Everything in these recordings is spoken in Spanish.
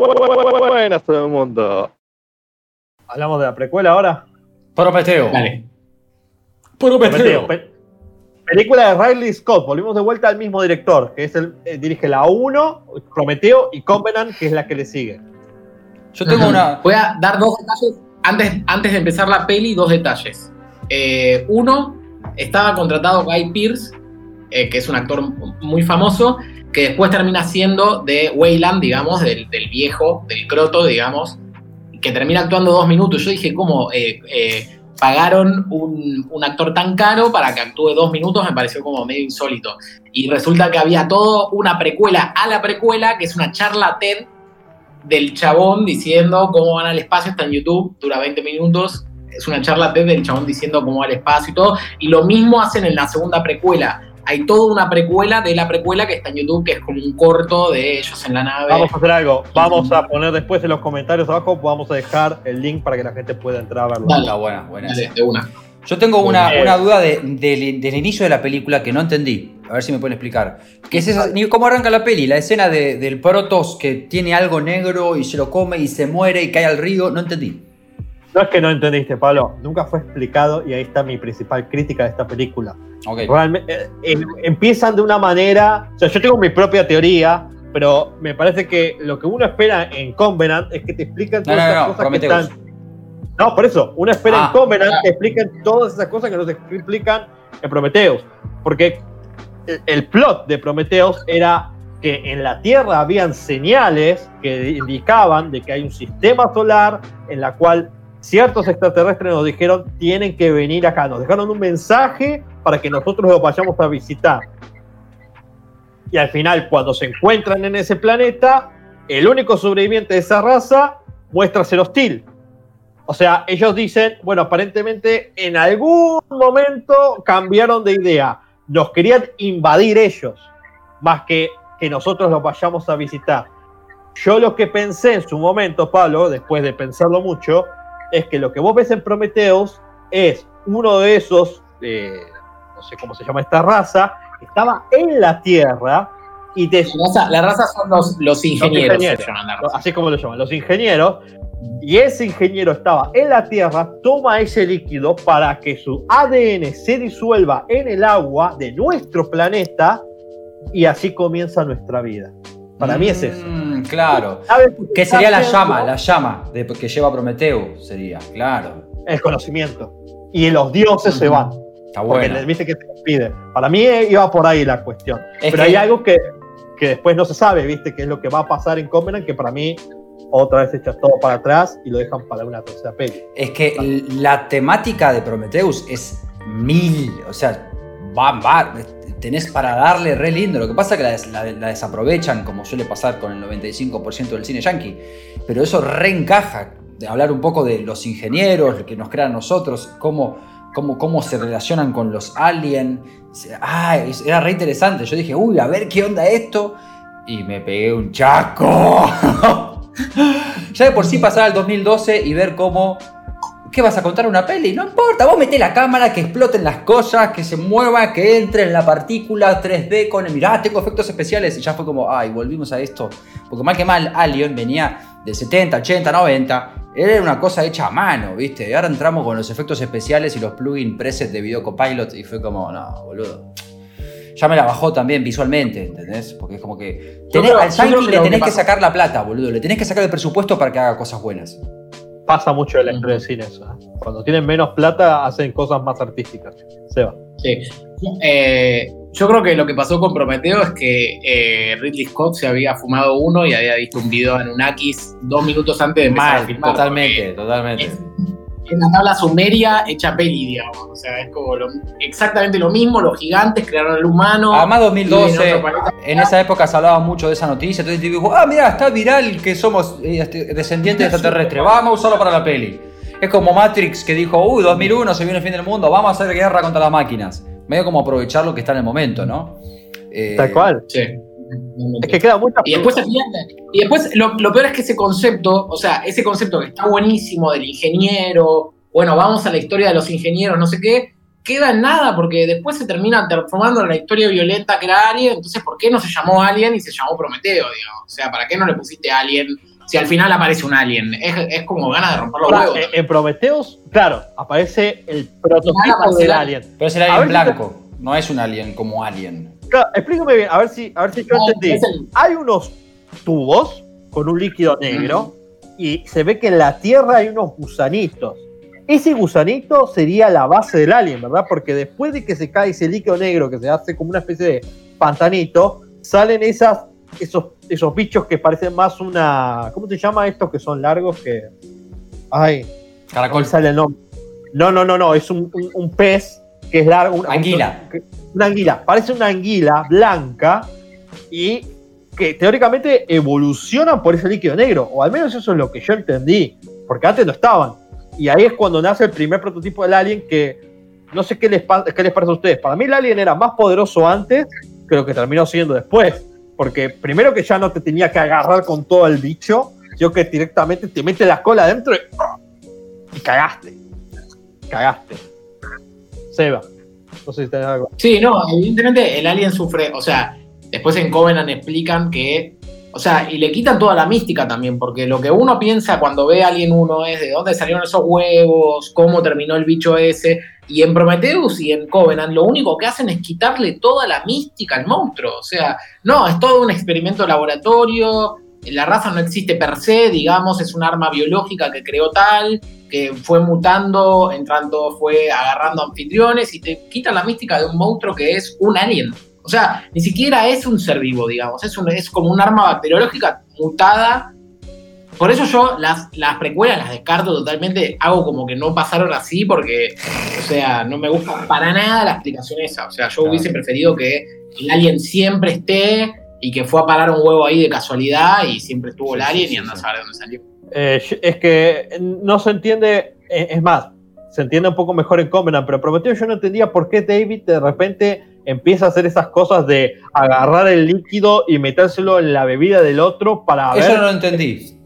Buenas todo el mundo. Hablamos de la precuela ahora. Prometeo. Dale. Prometeo. Pe- película de Riley Scott. Volvimos de vuelta al mismo director, que es el eh, dirige la 1, Prometeo y Covenant, que es la que le sigue. Yo tengo una. Voy a dar dos detalles. Antes, antes de empezar la peli, dos detalles. Eh, uno, estaba contratado Guy Pearce, eh, que es un actor muy famoso, que después termina siendo de Wayland, digamos, del, del viejo, del croto, digamos, que termina actuando dos minutos. Yo dije, ¿cómo eh, eh, pagaron un, un actor tan caro para que actúe dos minutos? Me pareció como medio insólito. Y resulta que había todo una precuela a la precuela, que es una charla TED del chabón diciendo cómo van al espacio, está en YouTube, dura 20 minutos, es una charla TED del chabón diciendo cómo va al espacio y todo, y lo mismo hacen en la segunda precuela. Hay toda una precuela de la precuela que está en YouTube, que es como un corto de ellos en la nave. Vamos a hacer algo. Vamos a poner después en los comentarios abajo, vamos a dejar el link para que la gente pueda entrar a verlo. Dale. Está buena, buena. Dale, de una. Yo tengo una, una duda de- del- del inicio de la película que no entendí. A ver si me pueden explicar. ¿Qué es esa, ni ¿Cómo arranca la peli? La escena de- del Protos que tiene algo negro y se lo come y se muere y cae al río. No entendí. No es que no entendiste, Pablo. Nunca fue explicado y ahí está mi principal crítica de esta película. Ok. Realmente, eh, eh, empiezan de una manera. O sea, yo tengo mi propia teoría, pero me parece que lo que uno espera en Covenant es que te explican No, todas no, esas no, cosas que están. No, por eso, uno espera Ah, en Covenant claro. que expliquen todas esas cosas que no se explican en Prometheus. Porque el, el plot de Prometheus era que en la Tierra habían señales que indicaban de que hay un sistema solar en la cual ciertos extraterrestres nos dijeron tienen que venir acá, nos dejaron un mensaje para que nosotros los vayamos a visitar. Y al final, cuando se encuentran en ese planeta, el único sobreviviente de esa raza muestra ser hostil. O sea, ellos dicen, bueno, aparentemente en algún momento cambiaron de idea. Nos querían invadir ellos, más que que nosotros los vayamos a visitar. Yo lo que pensé en su momento, Pablo, después de pensarlo mucho, es que lo que vos ves en Prometheus es uno de esos, eh, no sé cómo se llama esta raza, que estaba en la Tierra y te, La raza, la raza son los, los ingenieros. ingenieros. se llaman la raza. así como lo llaman, los ingenieros, y ese ingeniero estaba en la Tierra, toma ese líquido para que su ADN se disuelva en el agua de nuestro planeta y así comienza nuestra vida. Para mí es eso. Claro. ¿Sabes qué sería la llama, la llama de, que lleva Prometeo, sería, claro. El conocimiento. Y los dioses se van. Está bueno. viste que se pide. Para mí iba por ahí la cuestión. Es Pero que- hay algo que, que después no se sabe, ¿viste? Que es lo que va a pasar en Covenant, que para mí otra vez echas todo para atrás y lo dejan para una tercera peli. Es que la temática de Prometheus es mil, o sea, va, va, tenés para darle re lindo. Lo que pasa es que la, des- la- la desaprovechan, como suele pasar con el 95% del cine yankee. Pero eso reencaja, de hablar un poco de los ingenieros, que nos crean nosotros, cómo, cómo, cómo se relacionan con los aliens. Ah, era re interesante. Yo dije, uy, a ver qué onda esto. Y me pegué un chaco. ya de por sí pasar al 2012 y ver cómo ¿Qué vas a contar una peli? No importa, vos metés la cámara, que exploten las cosas, que se mueva, que entre en la partícula 3D con el mirá, tengo efectos especiales. Y ya fue como, ay, volvimos a esto. Porque mal que mal, Alien venía de 70, 80, 90. Era una cosa hecha a mano, ¿viste? Y ahora entramos con los efectos especiales y los plugin presets de Video Copilot y fue como, no, boludo. Ya me la bajó también visualmente, ¿entendés? Porque es como que. Tenés- creo- al que le tenés que sacar la plata, boludo. Le tenés que sacar el presupuesto para que haga cosas buenas. Pasa mucho en la historia del cine eso. ¿eh? Cuando tienen menos plata, hacen cosas más artísticas. Seba. Sí. Eh, yo creo que lo que pasó con Prometeo es que eh, Ridley Scott se había fumado uno y había visto un video de Anunnakis dos minutos antes de empezar a Mal, filmar. totalmente, totalmente. Es, es la tabla sumeria hecha peli, digamos. O sea, es como lo- exactamente lo mismo. Los gigantes crearon al humano. Además, viven en 2012, otro planeta. en esa época se hablaba mucho de esa noticia, entonces te dijo, ah, mira, está viral que somos eh, este, descendientes de extraterrestres, vamos a usarlo para la peli. Es como Matrix que dijo, uy, 2001 se viene el fin del mundo, vamos a hacer guerra contra las máquinas. Medio como aprovechar lo que está en el momento, ¿no? Eh, Tal cual. Sí. Es que queda mucha. Y después. Y después lo, lo peor es que ese concepto, o sea, ese concepto que está buenísimo del ingeniero, bueno, vamos a la historia de los ingenieros, no sé qué, queda en nada porque después se termina transformando en la historia violenta que era Alien, entonces ¿por qué no se llamó Alien y se llamó Prometeo, digamos? O sea, ¿para qué no le pusiste Alien si al final aparece un alien? Es, es como ganas de romper los Ahora, huevos. en, Prometheus, claro, aparece el prototipo aparece del el alien. Pero es el alien si blanco, no es un alien como alien. Claro, explícame bien, a ver si, a ver si yo entendí. Hay unos tubos con un líquido negro y se ve que en la Tierra hay unos gusanitos. Ese gusanito sería la base del alien, ¿verdad? Porque después de que se cae ese líquido negro que se hace como una especie de pantanito, salen esas, esos, esos bichos que parecen más una. ¿Cómo se llama estos que son largos? Que. Ay, Caracol. ¿cómo sale el nombre? No, no, no, no, es un, un- un pez que es largo. un- Anguila. Una anguila, parece una anguila blanca y que teóricamente evolucionan por ese líquido negro, o al menos eso es lo que yo entendí, porque antes no estaban. Y ahí es cuando nace el primer prototipo del alien que no sé qué les, qué les parece a ustedes. Para mí el alien era más poderoso antes que lo que terminó siendo después. Porque primero que ya no te tenía que agarrar con todo el bicho, sino que directamente te mete la cola adentro y, y cagaste. Cagaste. Seba. No sé si tenés algo. Sí, no, evidentemente el alien sufre, o sea, después en Covenant explican que, o sea, y le quitan toda la mística también, porque lo que uno piensa cuando ve a Alien 1 es de dónde salieron esos huevos, cómo terminó el bicho ese, y en Prometheus y en Covenant lo único que hacen es quitarle toda la mística al monstruo, o sea, no, es todo un experimento laboratorio, la raza no existe per se, digamos, es un arma biológica que creó tal, que fue mutando, entrando, fue agarrando anfitriones y te quita la mística de un monstruo que es un alien. O sea, ni siquiera es un ser vivo, digamos, es, un- es como un arma bacteriológica mutada. Por eso yo las, las precuelas las descarto totalmente, hago como que no pasaron así porque, o sea, no me gusta para nada la explicación esa. O sea, yo Claro. hubiese preferido que el alien siempre esté y que fue a parar un huevo ahí de casualidad y siempre estuvo el alien y anda a saber de dónde salió. Eh, es que no se entiende, eh, es más, se entiende un poco mejor en Covenant, pero Prometeo yo no entendía por qué David de repente empieza a hacer esas cosas de agarrar el líquido y metérselo en la bebida del otro para Eso ver. no lo entendí.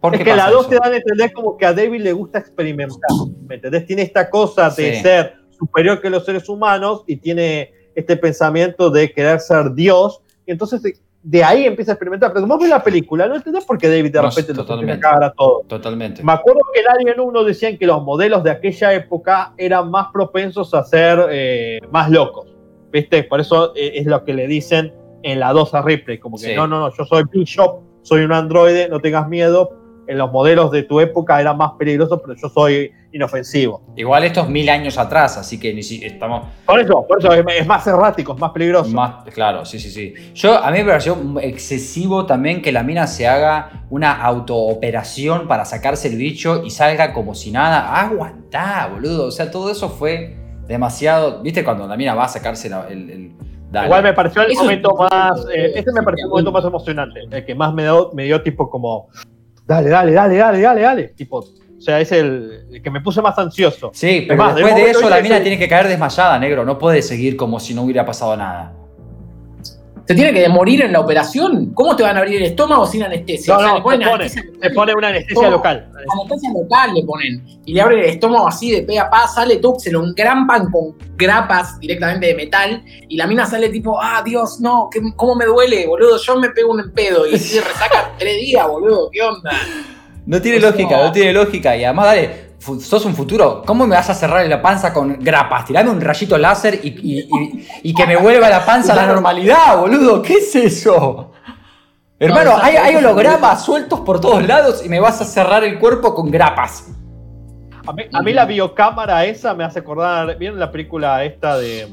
¿Por es qué que las dos eso? te dan a entender como que a David le gusta experimentar, ¿me entendés? Tiene esta cosa de Sí. ser superior que los seres humanos y tiene este pensamiento de querer ser Dios, y entonces de, ahí empieza a experimentar. Pero como ves la película, no entendés por qué David de No, repente que cagar a todo. Totalmente. Me acuerdo que en Alien 1 decían que los modelos de aquella época eran más propensos a ser eh, más locos. ¿Viste? Por eso eh, es lo que le dicen en la 2 a Ripley. Como que Sí. no, no, no, yo soy Bishop, soy un androide, no tengas miedo. En los modelos de tu época eran más peligrosos, pero yo soy inofensivo. Igual esto es mil años atrás, así que ni si estamos Por eso, por eso es, más errático, es más peligroso. más. Claro, sí, sí, sí. Yo, a mí me pareció excesivo también que la mina se haga una autooperación para sacarse el bicho y salga como si nada. Aguantá, boludo. O sea, todo eso fue demasiado. ¿Viste cuando la mina va a sacarse la- el. el- dale. Igual me pareció el Eso- momento más. eh, este me pareció el momento más emocionante. El que más me dio, me dio tipo como. Dale, dale, dale, dale, dale, dale. Tipo. O sea, es el, el que me puse más ansioso. Sí, pero más, de después de momento eso la mina tiene que caer desmayada, negro. No puede seguir como si no hubiera pasado nada. ¿Se tiene que morir en la operación? ¿Cómo te van a abrir el estómago sin anestesia? No, O sea, no, le ponen anestesia, una anestesia local. anestesia local le ponen. Y le abren el estómago así de pe a pa, sale tú, se lo engrampan con grapas directamente de metal. Y la mina sale tipo, ah, Dios, no, ¿qué- ¿cómo me duele, boludo? Yo me pego un pedo y se resaca tres días, boludo, ¿qué onda? No tiene lógica, no tiene lógica. Y además, dale, sos un futuro. ¿Cómo me vas a cerrar la panza con grapas? Tirame un rayito láser y, y- y- y que me vuelva la panza a la normalidad, boludo. ¿Qué es eso? Hermano, No, hay, hologramas sueltos por todos lados y me vas a cerrar el cuerpo con grapas. A mí, a mí la biocámara esa me hace acordar. ¿Vieron la película esta de.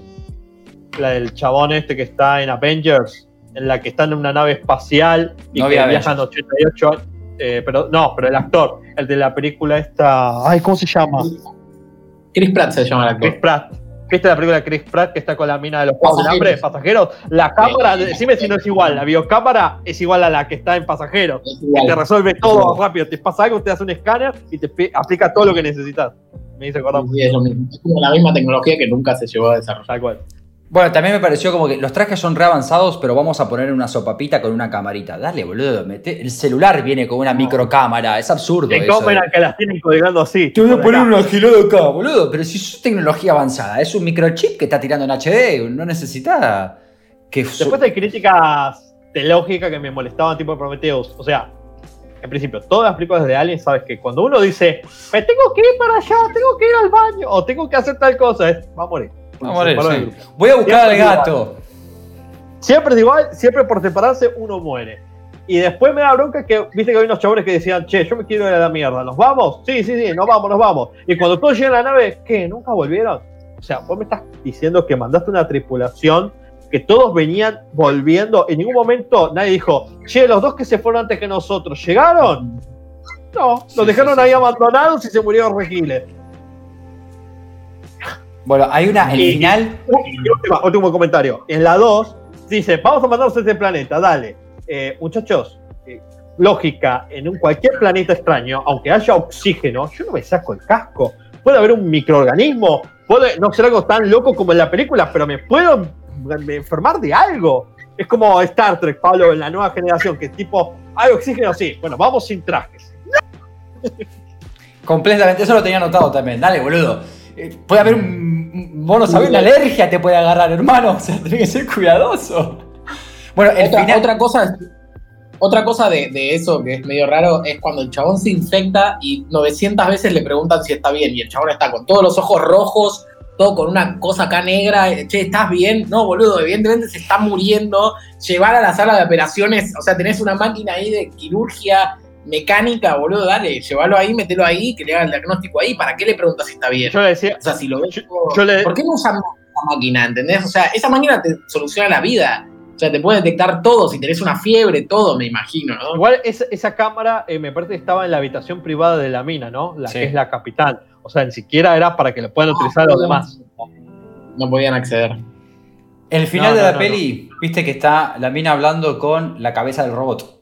La del chabón este que está en Avengers? En la que está en una nave espacial y No que viajan 88 años. Eh, pero no, pero el actor, el de la película esta. Ay, ¿cómo se llama? Chris Pratt se llama el Chris actor. Pratt. ¿Viste la película de Chris Pratt que está con la mina de los Juegos del Hambre, Pasajeros. La cámara, decime si no es igual, la biocámara es igual a la que está en pasajeros. Es Te resuelve todo rápido. Te pasa algo, te hace un escáner y te aplica todo lo que necesitas. Me dice acordar Sí, es lo mismo. Es como la misma tecnología que nunca se llevó a desarrollar. tal cual. Bueno, también me pareció como que los trajes son re avanzados, pero vamos a poner una sopapita con una camarita. Dale, boludo, mete- el celular viene con una microcámara. Es absurdo. Eso de- Copenhague que las tienen colgando así. Te voy a poner un agilado acá, boludo. Pero si es tecnología avanzada, es un microchip que está tirando en HD, no necesita que. Después hay críticas de lógica que me molestaban tipo de Prometheus. O sea, en principio, todas las películas de Alien, sabes que cuando uno dice, me tengo que ir para allá, tengo que ir al baño, o tengo que hacer tal cosa, es, va a morir. Va a sí. Voy a buscar al gato. Siempre es igual, siempre por separarse uno muere. Y después me da bronca que, viste que hay unos chabones que decían, che, yo me quiero ir a la mierda, ¿nos vamos? Sí, sí, sí, nos vamos, nos vamos. Y cuando todos llegan a la nave, ¿qué? ¿Nunca volvieron? O sea, vos me estás diciendo que mandaste una tripulación que todos venían volviendo. En ningún momento nadie dijo, che, los dos que se fueron antes que nosotros, ¿llegaron? No, los dejaron ahí abandonados y se murieron regiles. Bueno, hay una, el final. último comentario. En la 2 dice, vamos a mandarnos a este planeta, dale. Eh, muchachos, eh, lógica, en un cualquier planeta extraño, aunque haya oxígeno, yo no me saco el casco. Puede haber un microorganismo, puede no ser algo tan loco como en la película, pero me puedo enfermar de algo. Es como Star Trek, Pablo, en la nueva generación, que tipo, hay oxígeno, sí. Bueno, vamos sin trajes. Completamente, eso lo tenía anotado también. Dale, boludo. Eh, puede haber un mono, ¿sabes? Una alergia te puede agarrar, hermano. O sea, tenés que ser cuidadoso. Bueno, otra, cosa, otra cosa de, de, eso que es medio raro es cuando el chabón se infecta y 900 veces le preguntan si está bien y el chabón está con todos los ojos rojos, todo con una cosa acá negra, che, ¿estás bien? No, boludo, evidentemente se está muriendo. Llevar a la sala de operaciones, o sea, tenés una máquina ahí de quirurgia mecánica, boludo, dale, llévalo ahí, metelo ahí, que le haga el diagnóstico ahí. ¿Para qué le preguntas si está bien? Yo le decía. O sea, si lo ves. ¿Por qué no usamos esa máquina? ¿Entendés? O sea, esa máquina te soluciona la vida. O sea, te puede detectar todo, si tenés una fiebre, todo, me imagino, ¿no? Igual esa, cámara, eh, me parece que estaba en la habitación privada de la mina, ¿no? La que es la capital. O sea, ni siquiera era para que lo puedan utilizar los demás. No podían acceder. El final de la peli, viste que está la mina hablando con la cabeza del robot.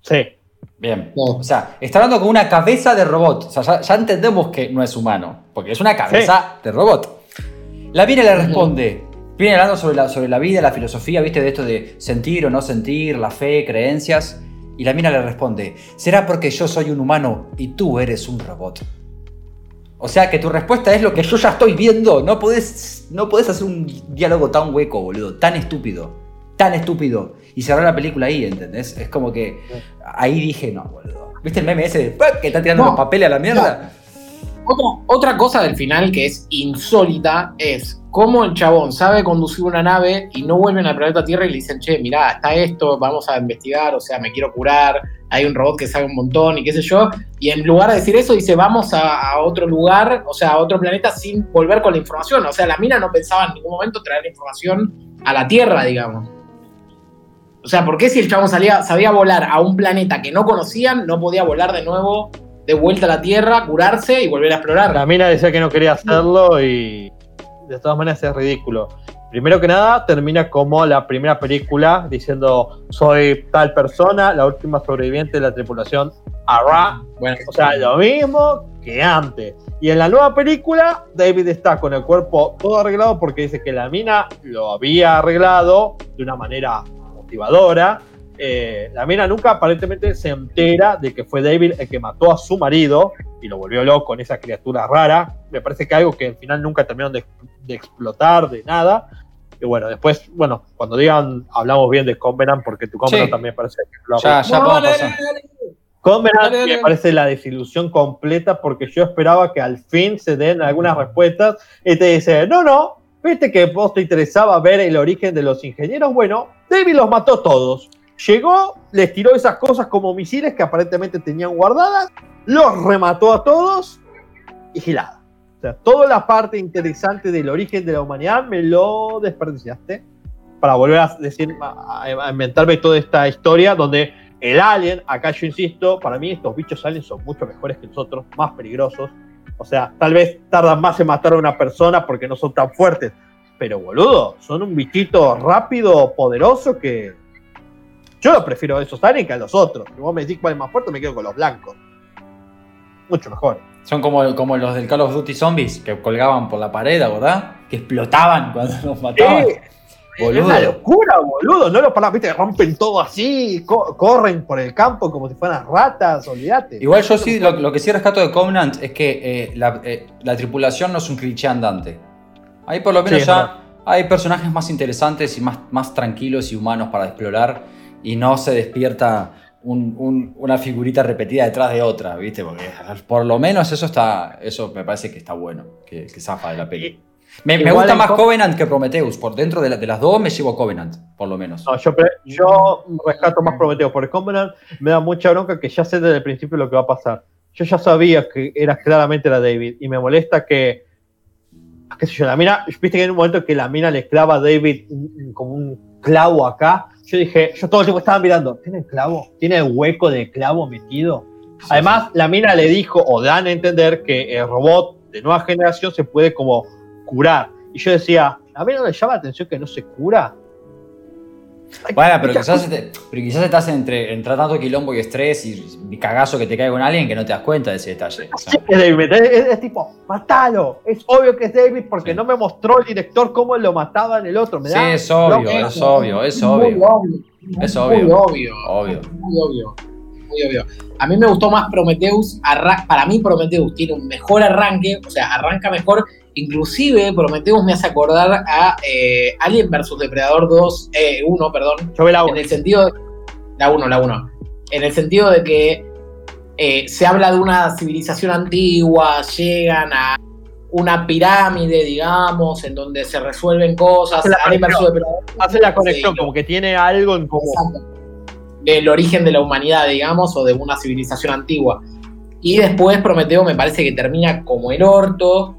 Sí. Bien. O sea, está hablando con una cabeza de robot. O sea, ya, entendemos que no es humano, porque es una cabeza de robot. La mina le responde, viene hablando sobre la, sobre la vida, la filosofía, viste, de esto de sentir o no sentir, la fe, creencias. Y la mina le responde, ¿será porque yo soy un humano y tú eres un robot? O sea que tu respuesta es lo que yo ya estoy viendo. No podés, no hacer un diálogo tan hueco, boludo. Tan estúpido. Tan estúpido. Y cerrar la película ahí, ¿entendés? Es como que ahí dije, no, boludo. ¿Viste el meme ese que está tirando los papeles a la mierda? Otra, cosa del final que es insólita es cómo el chabón sabe conducir una nave y no vuelven al planeta Tierra y le dicen, che, mirá, está esto, vamos a investigar, o sea, me quiero curar, hay un robot que sabe un montón y qué sé yo. Y en lugar de decir eso, dice, vamos a, otro lugar, o sea, a otro planeta sin volver con la información. O sea, la mina no pensaba en ningún momento traer la información a la Tierra, digamos. O sea, ¿por qué si el chabón salía, sabía volar a un planeta que no conocían, no podía volar de nuevo de vuelta a la Tierra, curarse y volver a explorar. La mina decía que no quería hacerlo y de todas maneras es ridículo. Primero que nada, termina como la primera película diciendo soy tal persona, la última sobreviviente de la tripulación Arra. Bueno, o sea, lo mismo que antes. Y en la nueva película, David está con el cuerpo todo arreglado porque dice que la mina lo había arreglado de una manera motivadora. Eh, la mina nunca aparentemente se entera de que fue David el que mató a su marido y lo volvió loco con esa criatura rara. Me parece que algo que al final nunca terminaron de, explotar, de nada. Y bueno, después, bueno, cuando digan, hablamos bien de Convenant, porque tu Convenant también parece que lo Ya, ya Convenant me parece la desilusión completa porque yo esperaba que al fin se den algunas respuestas y te dice, no, no, viste que vos te interesaba ver el origen de los ingenieros. Bueno, David los mató todos. Llegó, les tiró esas cosas como misiles que aparentemente tenían guardadas, los remató a todos y gilada. O sea, toda la parte interesante del origen de la humanidad me lo desperdiciaste para volver a decir, a, inventarme toda esta historia donde el alien, acá yo insisto, para mí estos bichos aliens son mucho mejores que nosotros, más peligrosos. O sea, tal vez tardan más en matar a una persona porque no son tan fuertes. Pero boludo, son un bichito rápido, poderoso que yo lo prefiero a esos aliens que a los otros. Si vos me decís cuál es más fuerte, me quedo con los blancos. Mucho mejor. Son como, como los del Call of Duty Zombies que colgaban por la pared, ¿verdad? Que explotaban cuando los mataban. Boludo. Es una locura, boludo. No los paran, viste, rompen todo así, corren por el campo como si fueran ratas, olvídate. Igual yo sí, lo, que sí rescato de Covenant es que eh, eh, la, tripulación no es un cliché andante. Ahí por lo menos ya hay personajes más interesantes y más, más tranquilos y humanos para explorar y no se despierta un- un- una figurita repetida detrás de otra, ¿viste? Porque por lo menos eso está, eso me parece que está bueno, que, que zafa de la peli. Me, gusta más Co- Covenant que Prometheus. Por dentro de, la- de las dos me llevo Covenant, por lo menos. No, yo, yo rescato más Prometeo, porque Covenant me da mucha bronca que ya sé desde el principio lo que va a pasar. Yo ya sabía que era claramente la David, y me molesta que, qué sé yo, la mina, viste que en un momento que la mina le clava a David como un clavo acá, yo dije, yo todo el tiempo estaba mirando, ¿tiene clavo? ¿Tiene hueco de clavo metido? Además, la mina le dijo, o dan a entender, que el robot de nueva generación se puede como curar. Y yo decía, ¿a mí no le llama la atención que no se cura? Bueno, pero quizás, te- pero quizás estás entre, entre tanto quilombo y estrés y, cagazo que te cae con alguien que no te das cuenta de ese detalle. O sea, Sí, es David, es, es- es tipo, matalo. Es obvio que es David porque Sí. no me mostró el director cómo lo mataba en el otro. Me sí, da es obvio, bronca. es obvio, es obvio. obvio. Es Muy obvio. obvio. Obvio. Muy obvio. Muy obvio. A mí me gustó más Prometheus. Para mí Prometheus tiene un mejor arranque, o sea, arranca mejor. Inclusive Prometheus me hace acordar a eh, Alien vs Depredador 2, eh, 1, perdón, Yo la en el sentido de, la 1, la 1. En el sentido de que eh, se habla de una civilización antigua, llegan a una pirámide, digamos, en donde se resuelven cosas. Hace la Alien conexión. Depredador hace la conexión, Sí. como que tiene algo en común. Exacto. del origen de la humanidad, digamos, o de una civilización antigua. Y después Prometeo me parece que termina como el orto.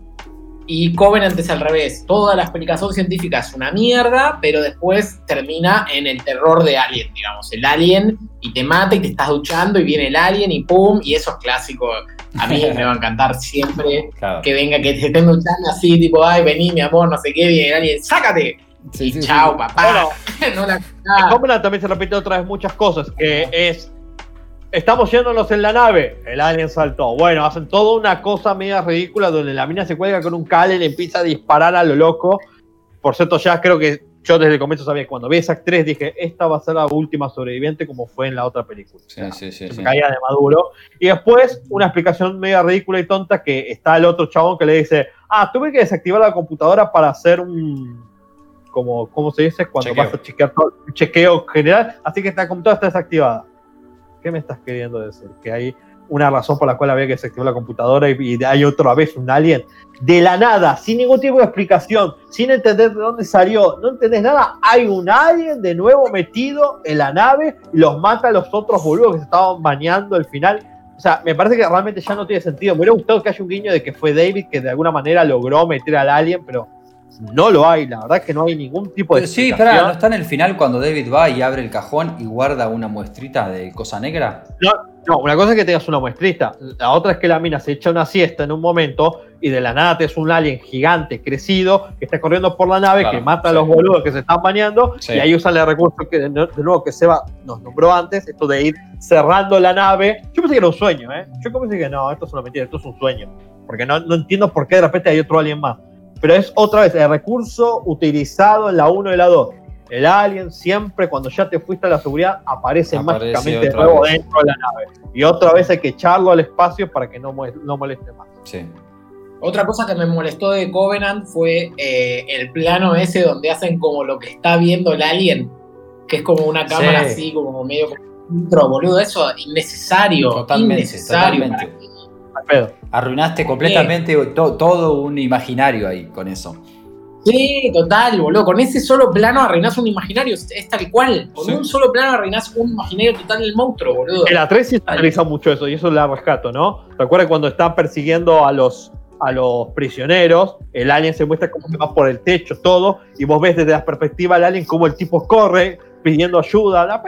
Y Covenant es al revés. Toda la explicación científica es una mierda, pero después termina en el terror de Alien, digamos. El Alien y te mata y te estás duchando y viene el Alien y pum, y eso es clásico. A mí me va a encantar siempre Claro. que venga, que te estén duchando así, tipo, ay, vení, mi amor, no sé qué, viene el Alien, sácate. Sí, y sí, sí. chao, papá. no la En Covenant también se repite otra vez muchas cosas, que es, estamos yéndonos en la nave, el alien saltó. Bueno, hacen toda una cosa media ridícula donde la mina se cuelga con un cable y le empieza a disparar a lo loco. Por cierto, ya creo que yo desde el comienzo sabía que cuando vi esa actriz dije, esta va a ser la última sobreviviente como fue en la otra película. Sí, sí, sí, se caía de maduro. Y después una explicación media ridícula y tonta que está el otro chabón que le dice, ah, tuve que desactivar la computadora para hacer un, como, ¿cómo se dice? Cuando Chequeo. vas a chequear todo, un chequeo general, así que esta computadora está desactivada. ¿Qué me estás queriendo decir? Que hay una razón por la cual había que desactivar la computadora y, y hay otra vez un alien. De la nada, sin ningún tipo de explicación, sin entender de dónde salió, no entendés nada, hay un alien de nuevo metido en la nave y los mata a los otros boludos que se estaban bañando al final. O sea, me parece que realmente ya no tiene sentido. Me hubiera gustado que haya un guiño de que fue David que de alguna manera logró meter al alien, pero no lo hay. La verdad es que no hay ningún tipo de Sí, espera, ¿no está en el final cuando David va y abre el cajón y guarda una muestrita de cosa negra? No, una cosa es que tengas una muestrita, la otra es que la mina se echa una siesta en un momento y de la nada te es un alien gigante, crecido, que está corriendo por la nave, Claro, que mata a los boludos que se están bañando Sí. y ahí usan el recurso que de nuevo que Seba nos nombró antes, esto de ir cerrando la nave. Yo pensé que era un sueño, ¿eh? Yo pensé que no, esto es una mentira, esto es un sueño, porque no, no entiendo por qué de repente hay otro alien más. Pero es otra vez el recurso utilizado en la 1 y la 2. El alien siempre cuando ya te fuiste a la seguridad aparece, Aparece mágicamente de otra nuevo vez. dentro de la nave. Y otra vez hay que echarlo al espacio para que no, no moleste más. Sí. Otra cosa que me molestó de Covenant fue eh, el plano ese donde hacen como lo que está viendo el alien, que es como una cámara Sí. así, como medio intro, boludo. Eso innecesario. Totalmente, innecesario. totalmente. Al pedo. Arruinaste completamente to- todo un imaginario ahí con eso. Sí, total, boludo. Con ese solo plano arruinás un imaginario, es, es tal cual. Con Sí. un solo plano arruinás un imaginario total del monstruo, boludo. En la 3 sí se utiliza mucho eso y eso la rescato, ¿no? ¿Te acuerdas cuando están persiguiendo a los, a los prisioneros? El alien se muestra como que va por el techo, todo, y vos ves desde la perspectiva del alien cómo el tipo corre pidiendo ayuda. La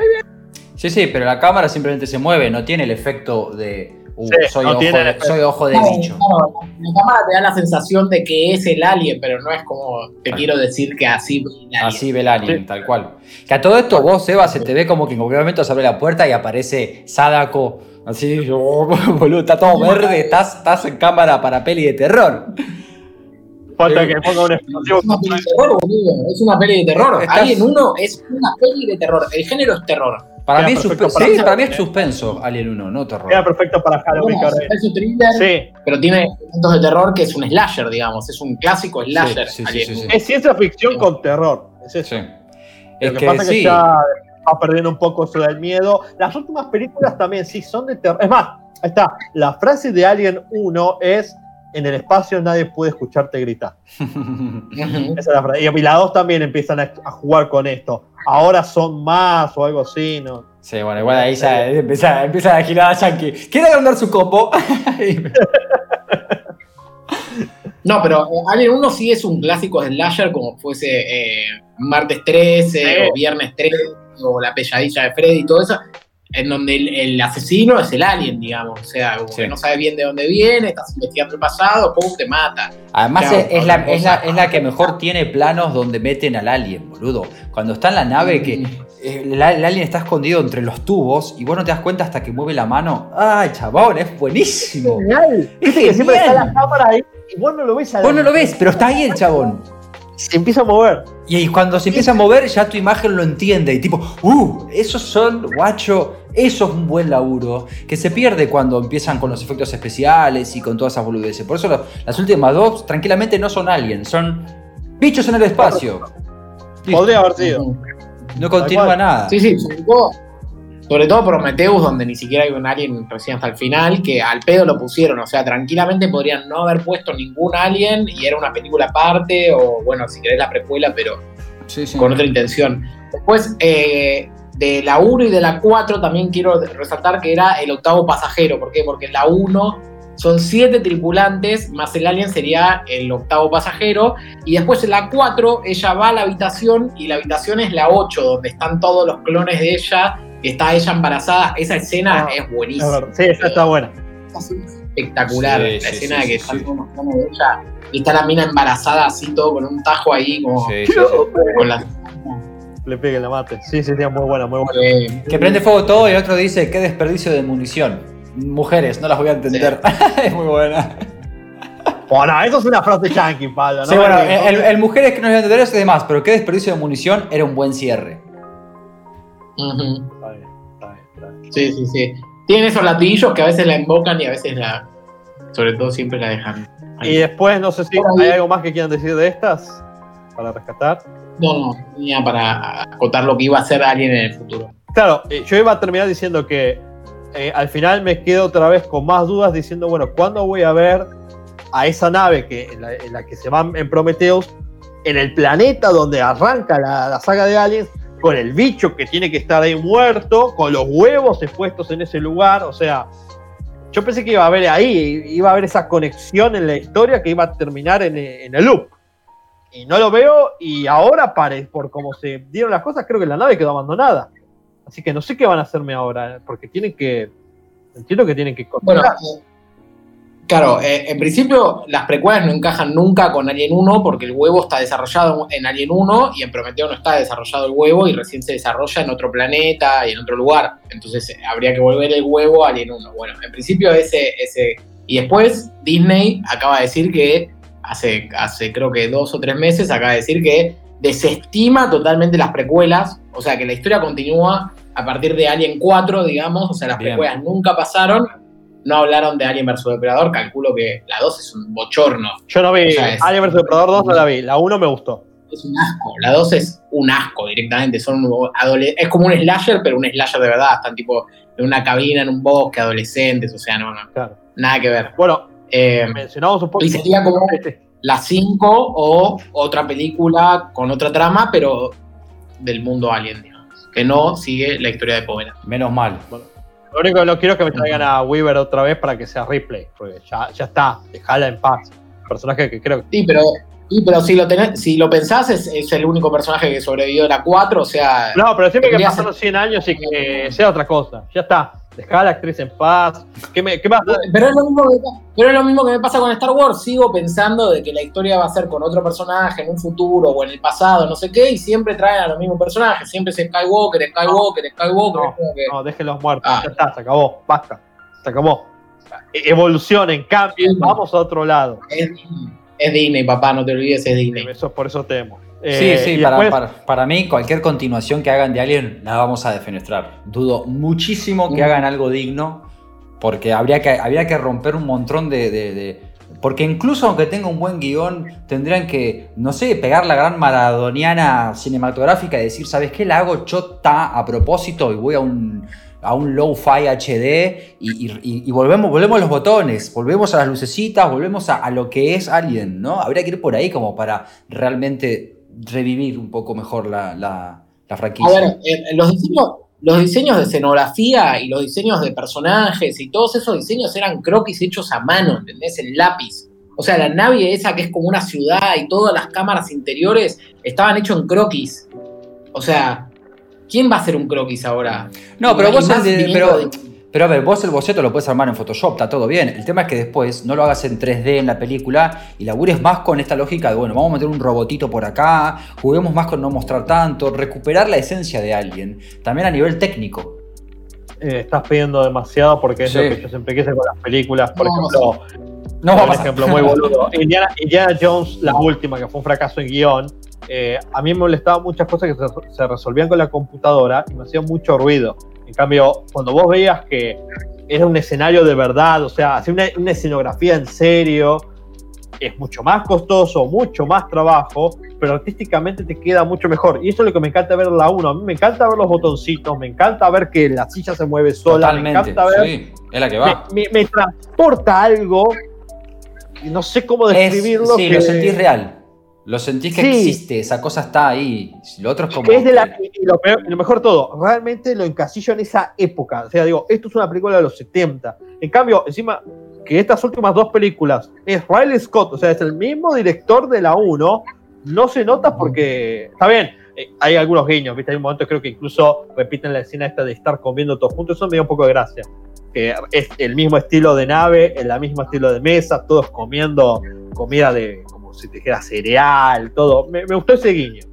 Sí, sí, pero la cámara simplemente se mueve, no tiene el efecto de. Uh, Sí, soy, no ojo tiene de, efecto. soy ojo de Claro, bicho. claro, la cámara te da la sensación de que es el alien, pero no es como te Ah. quiero decir que así ve el alien. Así ve el alien, Sí. tal cual. Que a todo esto vos, Seba, se te ve como que en cualquier momento se abre la puerta y aparece Sadako. Así, oh, boludo, está todo verde, estás, estás en cámara para peli de terror. falta que ponga un explosivo. Es una peli de terror, boludo. Es una peli de terror. Estás- Alien 1 es una peli de terror. El género es terror. Para mí, suspe- para sí, hacer- para mí es suspenso, Alien 1, no terror. Queda perfecto para Halloween. Ahora es un thriller, viene. Sí, pero tiene elementos de terror que es un slasher, digamos. Es un clásico slasher. sí, sí, Alien sí, sí. 1. es ciencia ficción con terror. Es eso. Sí. Lo que, que pasa es que ya va perdiendo un poco eso del miedo. Las últimas películas también, sí, son de terror. Es más, ahí está. La frase de Alien 1 es: En el espacio nadie puede escucharte gritar. Esa es la frase. Y la 2 también empiezan a, a jugar con esto. Ahora son más o algo así, ¿no? Sí, bueno, igual ahí ya empieza, empieza a girar a Yankee. ¿Quiere agrandar su combo? No, pero eh, Alien 1 sí es un clásico de slasher como fuese eh, Martes 13 Sí. o Viernes 13 o La Pelladilla de Freddy y todo eso, en donde el, el asesino es el alien, digamos. O sea, Sí. no sabes bien de dónde viene, estás investigando el pasado, pum, te mata. Además Claro, es, es la, es, la, es la que mejor tiene planos donde meten al alien, boludo. Cuando está en la nave que eh, el, el alien está escondido entre los tubos y vos no te das cuenta hasta que mueve la mano. ¡Ay, chabón! Es buenísimo. Genial. Viste que siempre está la cámara ahí y vos no lo ves Vos no lo ves, pero está ahí el chabón. Se empieza a mover. Y cuando se empieza a mover, ya tu imagen lo entiende. Y tipo, ¡uh! Esos son, guacho, eso es un buen laburo. Que se pierde cuando empiezan con los efectos especiales y con todas esas boludeces. Por eso lo- las últimas dos, tranquilamente, no son aliens, son bichos en el espacio. Podría haber sido. No continúa nada. Sí, sí, sobre todo, sobre todo Prometheus, donde ni siquiera hay un alien recién hasta el final, que al pedo lo pusieron. O sea, tranquilamente podrían no haber puesto ningún alien y era una película aparte, o bueno, si querés la precuela, pero Sí, sí. con otra intención. Después, eh, de la 1 y de la 4 también quiero resaltar que era el octavo pasajero. ¿Por qué? Porque en la 1 son siete tripulantes, más el alien sería el octavo pasajero. Y después en la 4 ella va a la habitación y la habitación es la 8, donde están todos los clones de ella. Está ella embarazada. Esa escena Ah, es buenísima. Sí, esa está buena. Es espectacular. Sí, la sí, escena sí, de que sí, están sí. todos los clones de ella y está la mina embarazada así todo con un tajo ahí como Sí, sí, sí. con la Le pegue la mate. Sí, sí, sí, muy buena, muy buena. eh, Que prende fuego todo y el otro dice, qué desperdicio de munición. Mujeres, no las voy a entender. es muy buena. Bueno, eso es una frase yankee, Pablo. ¿no? Sí, bueno, el, el mujeres que no les voy a entender es demás, pero qué desperdicio de munición era un buen cierre. ujú. Está bien, está bien, está bien. Sí, sí, sí. Tienen esos latiguillos que a veces la invocan y a veces la. Sobre todo siempre la dejan. ahí. Y después, no sé si hay algo más que quieran decir de estas para rescatar. No, tenía para acotar lo que iba a hacer alguien en el futuro. Claro, eh, yo iba a terminar diciendo que eh, al final me quedo otra vez con más dudas diciendo, bueno, ¿cuándo voy a ver a esa nave que, en, la, que se van en Prometheus, en el planeta donde arranca la, saga de Aliens, con el bicho que tiene que estar ahí muerto, con los huevos expuestos en ese lugar? O sea, yo pensé que iba a haber ahí, iba a haber esa conexión en la historia que iba a terminar en el loop. Y no lo veo, y ahora, pare, por cómo se dieron las cosas, creo que la nave quedó abandonada. Así que no sé qué van a hacerme ahora, porque tienen que. Entiendo que tienen que Bueno, eh, claro, eh, en principio las precuelas no encajan nunca con Alien 1 porque el huevo está desarrollado en Alien 1 y en Prometeo no está desarrollado el huevo y recién se desarrolla en otro planeta y en otro lugar. Entonces eh, habría que volver el huevo a Alien 1. Bueno, en principio ese... ese y después Disney acaba de decir que, hace, hace creo que dos o tres meses, acaba de decir que desestima totalmente las precuelas, o sea que la historia continúa a partir de Alien 4, digamos, o sea, las Bien. precuelas nunca pasaron, no hablaron de Alien vs Depredador, calculo que la 2 es un bochorno, Yo no vi o sea, es- Alien vs Depredador 2, no la vi. La 1 me gustó. es un asco, la 2 es un asco directamente, son es como un slasher, pero un slasher de verdad, están tipo en una cabina, en un bosque, adolescentes, o sea, no, no, Claro. nada que ver. Bueno, Eh, mencionamos un poco. y sería como Este, la 5 o otra película con otra trama, pero del mundo alien, digamos, que no sigue la historia de Povera. Menos mal. Lo único que no quiero es que me traigan a Weaver otra vez para que sea replay, porque ya, ya está, dejala en paz. Personaje que creo que. Sí, pero, sí, pero si, lo tenés, si lo pensás, es, es el único personaje que sobrevivió de la 4, o sea, No, pero siempre que pasaron 100 años y que sea otra cosa. Ya está. Dejá a la actriz en paz. ¿Qué, me, qué más? Pero es, lo mismo que, pero es lo mismo que me pasa con Star Wars. Sigo pensando de que la historia va a ser con otro personaje en un futuro o en el pasado, no sé qué, y siempre traen a los mismos personajes. Siempre es Skywalker, Skywalker, Skywalker. No, que- No, déjenlos muertos. Ah. Ya está, se acabó. Basta. Se acabó. E- Evolucionen, cambien, vamos a otro lado. es, es Disney, papá, no te olvides, es Disney. Eso, por eso temo. Sí, Eh, sí, y para, después- para- para mí cualquier continuación que hagan de Alien la vamos a defenestrar. Dudo muchísimo que Mm. hagan algo digno porque habría que, habría que romper un montón de, de- de- Porque incluso aunque tenga un buen guion, tendrían que, no sé, pegar la gran maradoniana cinematográfica y decir, ¿sabes qué? La hago chota a propósito y voy a un, a un low-fi HD y, volvemos, volvemos a los botones, volvemos a las lucecitas, volvemos a, lo que es Alien, ¿no? Habría que ir por ahí como para realmente revivir un poco mejor la, la, franquicia. A ver, eh, los diseños, los diseños de escenografía y los diseños de personajes y todos esos diseños eran croquis hechos a mano, ¿entendés? El lápiz. O sea, la nave esa que es como una ciudad y todas las cámaras interiores estaban hechos en croquis. O sea, ¿quién va a hacer un croquis ahora? No, pero vos pero, pero a ver, vos el boceto lo puedes armar en Photoshop, está todo bien. El tema es que después no lo hagas en 3D en la película y labures más con esta lógica de, bueno, vamos a meter un robotito por acá, juguemos más con no mostrar tanto, recuperar la esencia de alguien, también a nivel técnico. Eh, estás pidiendo demasiado porque es lo que yo siempre quise con las películas. Por ejemplo, no, por ejemplo, muy boludo. Indiana, Jones, la última, que fue un fracaso en guion, eh, a mí me molestaban muchas cosas que se, se resolvían con la computadora y me hacían mucho ruido. En cambio, cuando vos veías que era un escenario de verdad, o sea, hacer una, escenografía en serio, es mucho más costoso, mucho más trabajo, pero artísticamente te queda mucho mejor. Y eso es lo que me encanta ver la 1. A mí me encanta ver los botoncitos, me encanta ver que la silla se mueve sola, me encanta ver. Sí, es la que va. Me, transporta algo, y no sé cómo describirlo. sí, lo sentís real. Lo sentís que existe, esa cosa está ahí. Lo otro es como. Es de la, lo, mejor de todo, realmente lo encasillo en esa época. O sea, digo, esto es una película de los 70. En cambio, encima, que estas últimas dos películas es Riley Scott, o sea, es el mismo director de la 1, no se nota porque. Está bien, eh, hay algunos guiños, ¿viste? Hay un momento, creo que incluso repiten la escena esta de estar comiendo todos juntos, eso me dio un poco de gracia. es el mismo estilo de nave, el mismo estilo de mesa, todos comiendo comida de si te dijera cereal, todo. Me, gustó ese guiño.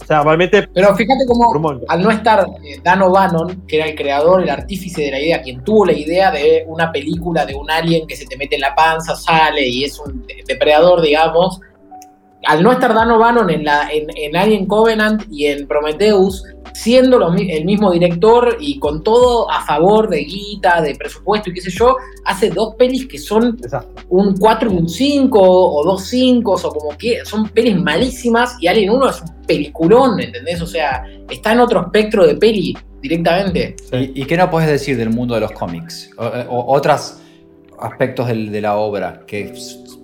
O sea, realmente. Pero fíjate cómo, al no estar eh, Dan O'Bannon, que era el creador, el artífice de la idea, quien tuvo la idea de una película de un alien que se te mete en la panza, sale y es un depredador, digamos. Al no estar Dan O'Bannon en, la, en, en Alien Covenant y en Prometheus, siendo el mismo director y con todo a favor de guita, de presupuesto y qué sé yo, hace dos pelis que son un 4 y un 5 o dos 5 o como que son pelis malísimas y Alien 1 es un peliculón, ¿entendés? O sea, está en otro espectro de peli directamente. ¿Y, qué no puedes decir del mundo de los cómics? O, otros aspectos de la obra que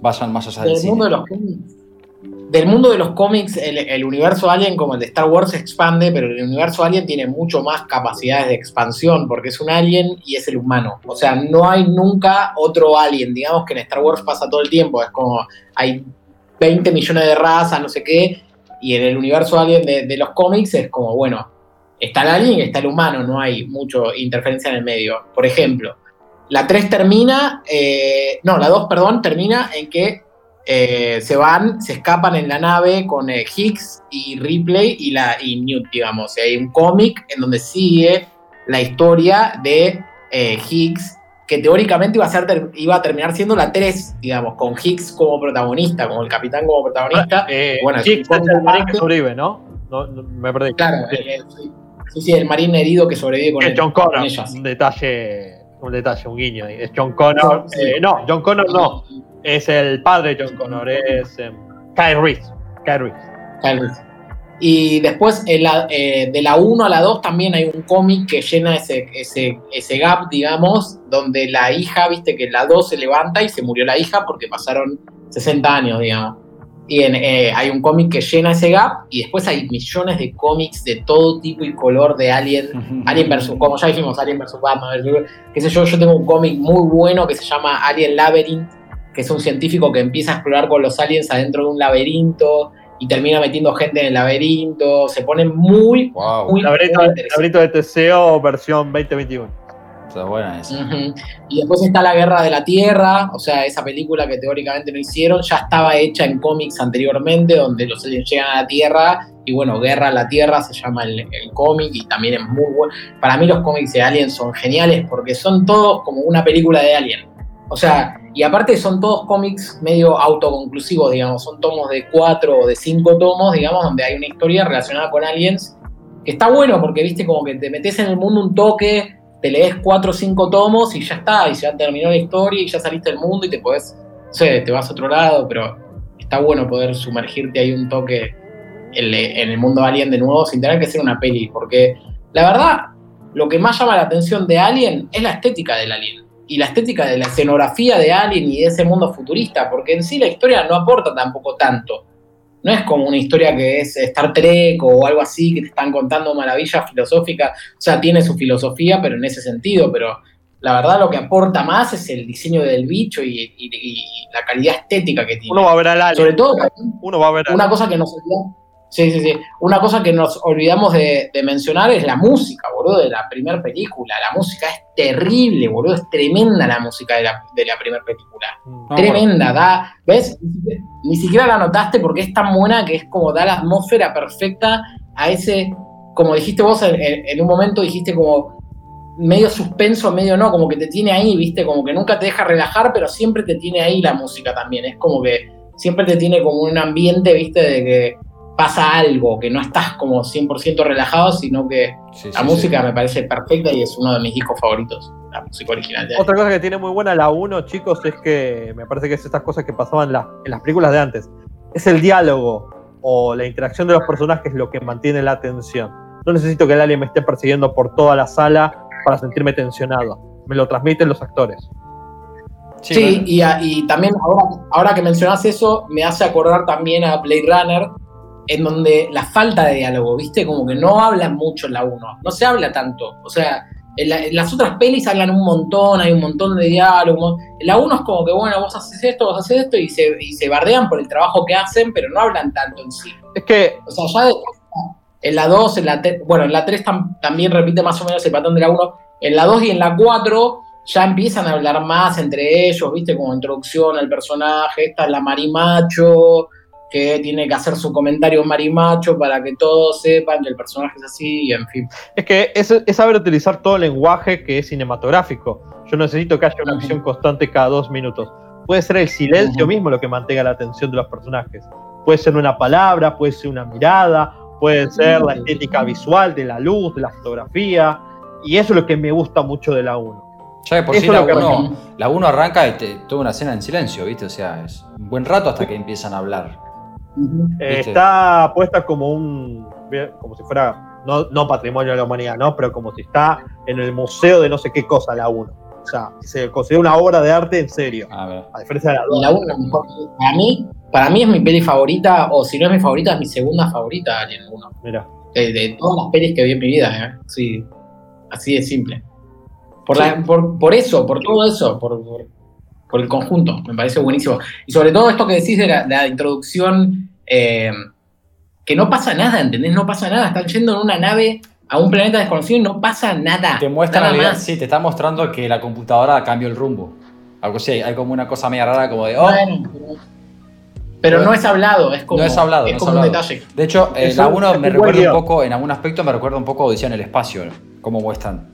vayan más allá del, del mundo de los cómics del mundo de los cómics, el, universo Alien, como el de Star Wars, se expande, pero el universo Alien tiene mucho más capacidades de expansión, porque es un alien y es el humano. O sea, no hay nunca otro alien. Digamos que en Star Wars pasa todo el tiempo. Es como hay 20 millones de razas, no sé qué. Y en el universo Alien de, los cómics es como, bueno, está el alien y está el humano, no hay mucha interferencia en el medio. Por ejemplo, la 3 termina, eh, no, la 2, perdón, termina en que eh, se van, se escapan en la nave con eh, Higgs y Ripley y, la, y Newt, digamos. hay un cómic en donde sigue la historia de eh, Higgs, que teóricamente iba a, ser, iba a terminar siendo la 3, digamos, con Higgs como protagonista, como el capitán como protagonista. Ah, bueno, Higgs es el marín que sobrevive, ¿no? ¿no? me perdí. Claro, sí. sí, el marín herido que sobrevive con, John Connor, Un detalle, un detalle, un guiño. Es John Connor. no, John Connor no es el padre de John Connor, es eh, Kyle Reese. Kyle Reese. Y después eh, de la 1 a la 2 también hay un cómic que llena ese, ese, ese, gap, digamos, donde la hija, viste que la 2 se levanta y se murió la hija porque pasaron 60 años, digamos. Y eh, hay un cómic que llena ese gap y después hay millones de cómics de todo tipo y color de Alien, Alien versus, como ya dijimos, Alien versus Batman, qué sé yo, yo tengo un cómic muy bueno que se llama Alien Labyrinth, que es un científico que empieza a explorar con los aliens adentro de un laberinto y termina metiendo gente en el laberinto. Se pone muy, wow. muy, laberinto, de Teseo versión 2021. Está buena esa. Y después está La Guerra de la Tierra, o sea, esa película que teóricamente no hicieron, ya estaba hecha en cómics anteriormente, donde los aliens llegan a la Tierra, y bueno, Guerra a la Tierra se llama el, el cómic, y también es muy bueno. Para mí los cómics de Alien son geniales, porque son todos como una película de Alien. O sea, y aparte son todos cómics medio autoconclusivos, digamos, son tomos de cuatro o de cinco tomos, digamos, donde hay una historia relacionada con aliens, que está bueno porque, viste, como que te metes en el mundo un toque, te lees cuatro o cinco tomos y ya está, y ya terminó la historia y ya saliste del mundo y te puedes sé, te vas a otro lado, pero está bueno poder sumergirte ahí un toque en, el mundo Alien de nuevo sin tener que ser una peli, porque la verdad, lo que más llama la atención de Alien es la estética del Alien y la estética de la escenografía de Alien y de ese mundo futurista, porque en sí la historia no aporta tampoco tanto. No es como una historia que es Star Trek o algo así, que te están contando maravillas filosóficas. O sea, tiene su filosofía, pero en ese sentido. Pero la verdad lo que aporta más es el diseño del bicho y, la calidad estética que tiene. Uno va a ver al alien. Sobre todo, uno va a ver una cosa que nos Sí, sí, sí. Una cosa que nos olvidamos de, mencionar es la música, boludo, de la primera película. La música es terrible, boludo. Es tremenda la música de la, de la primera película. Mm. tremenda, da. ¿Ves? Ni siquiera la notaste porque es tan buena que es como da la atmósfera perfecta a ese. Como dijiste vos en, un momento, dijiste como medio suspenso, medio no, como que te tiene ahí, ¿viste? Como que nunca te deja relajar, pero siempre te tiene ahí la música también. Es como que siempre te tiene como un ambiente, ¿viste? De que pasa algo, que no estás como 100% relajado, sino que la música me parece perfecta y es uno de mis discos favoritos, la música original. De Otra cosa que tiene muy buena la 1, chicos, es que me parece que es estas cosas que pasaban en las películas de antes. Es el diálogo o la interacción de los personajes lo que mantiene la atención. No necesito que el alien me esté persiguiendo por toda la sala para sentirme tensionado. Me lo transmiten los actores. Sí, y, y, también ahora, ahora que mencionas eso, me hace acordar también a Blade Runner, en donde la falta de diálogo, ¿viste? Como que no hablan mucho en la 1, no se habla tanto. O sea, en, las otras pelis hablan un montón, hay un montón de diálogo. En la 1 es como que, bueno, vos haces esto, vos haces esto, y se, y se bardean por el trabajo que hacen, pero no hablan tanto en sí. Es que. O sea, ya en la 2, en la bueno, en la 3 también repite más o menos el patrón de la 1. En la 2 y en la 4 ya empiezan a hablar más entre ellos, ¿viste? Como introducción al personaje, esta es la marimacho que tiene que hacer su comentario marimacho para que todos sepan que el personaje es así, y en fin. Es que es, saber utilizar todo el lenguaje que es cinematográfico. Yo necesito que haya una acción constante cada dos minutos. Puede ser el silencio mismo lo que mantenga la atención de los personajes. Puede ser una palabra, puede ser una mirada, puede ser la estética visual de la luz, de la fotografía. Y eso es lo que me gusta mucho de la 1. Ya de por sí la 1, la 1 arranca y te, toda una escena en silencio, ¿viste? O sea, es un buen rato hasta que empiezan a hablar. Eh, está puesta como un. como si fuera. No, patrimonio de la humanidad, ¿no? Pero como si está en el museo de no sé qué cosa la 1. O sea, se considera una obra de arte en serio. A, diferencia de la 2. La 1 para mí, para mí es mi peli favorita, o si no es mi favorita, es mi segunda favorita, Alien 1. Mira. De, todas las pelis que vi en mi vida, ¿eh? Sí, así de simple. Por, por, eso, por todo eso, por, por el conjunto, me parece buenísimo. Y sobre todo esto que decís de la, introducción, eh, que no pasa nada, ¿entendés? No pasa nada, están yendo en una nave a un planeta desconocido y no pasa nada. Te muestra nada sí, te está mostrando que la computadora cambió el rumbo. Algo así, hay como una cosa media rara como de, oh. pero, no es hablado, es como, no es hablado, es como un detalle. De hecho, eh, la 1 me recuerda un poco, en algún aspecto me recuerda un poco a Odisea en el espacio, cómo muestran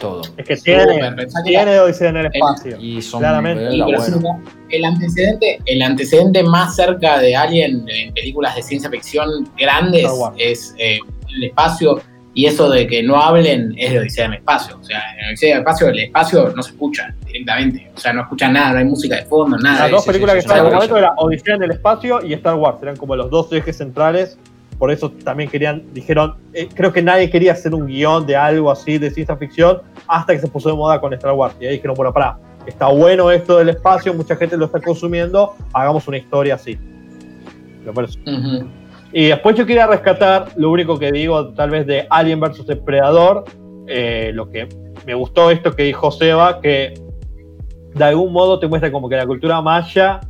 todo. Es que tiene, tiene Odisea en el espacio. y son claramente. el, antecedente, el antecedente más cerca de Alien en películas de ciencia ficción grandes es eh, el espacio. Y eso de que no hablen es de Odisea en el espacio. O sea, en Odisea en el espacio, el espacio no se escucha directamente. O sea, no escuchan nada, no hay música de fondo, nada. Las dos películas que estaban en el momento eran Odisea en el espacio y Star Wars. Eran como los dos ejes centrales por eso también querían, dijeron, eh, creo que nadie quería hacer un guion de algo así de ciencia ficción hasta que se puso de moda con Star Wars. Y ahí dijeron, bueno, para, está bueno esto del espacio, mucha gente lo está consumiendo, hagamos una historia así. Y después yo quería rescatar lo único que digo, tal vez de Alien vs Depredador, eh, lo que me gustó esto que dijo Seba, que de algún modo te muestra como que la cultura maya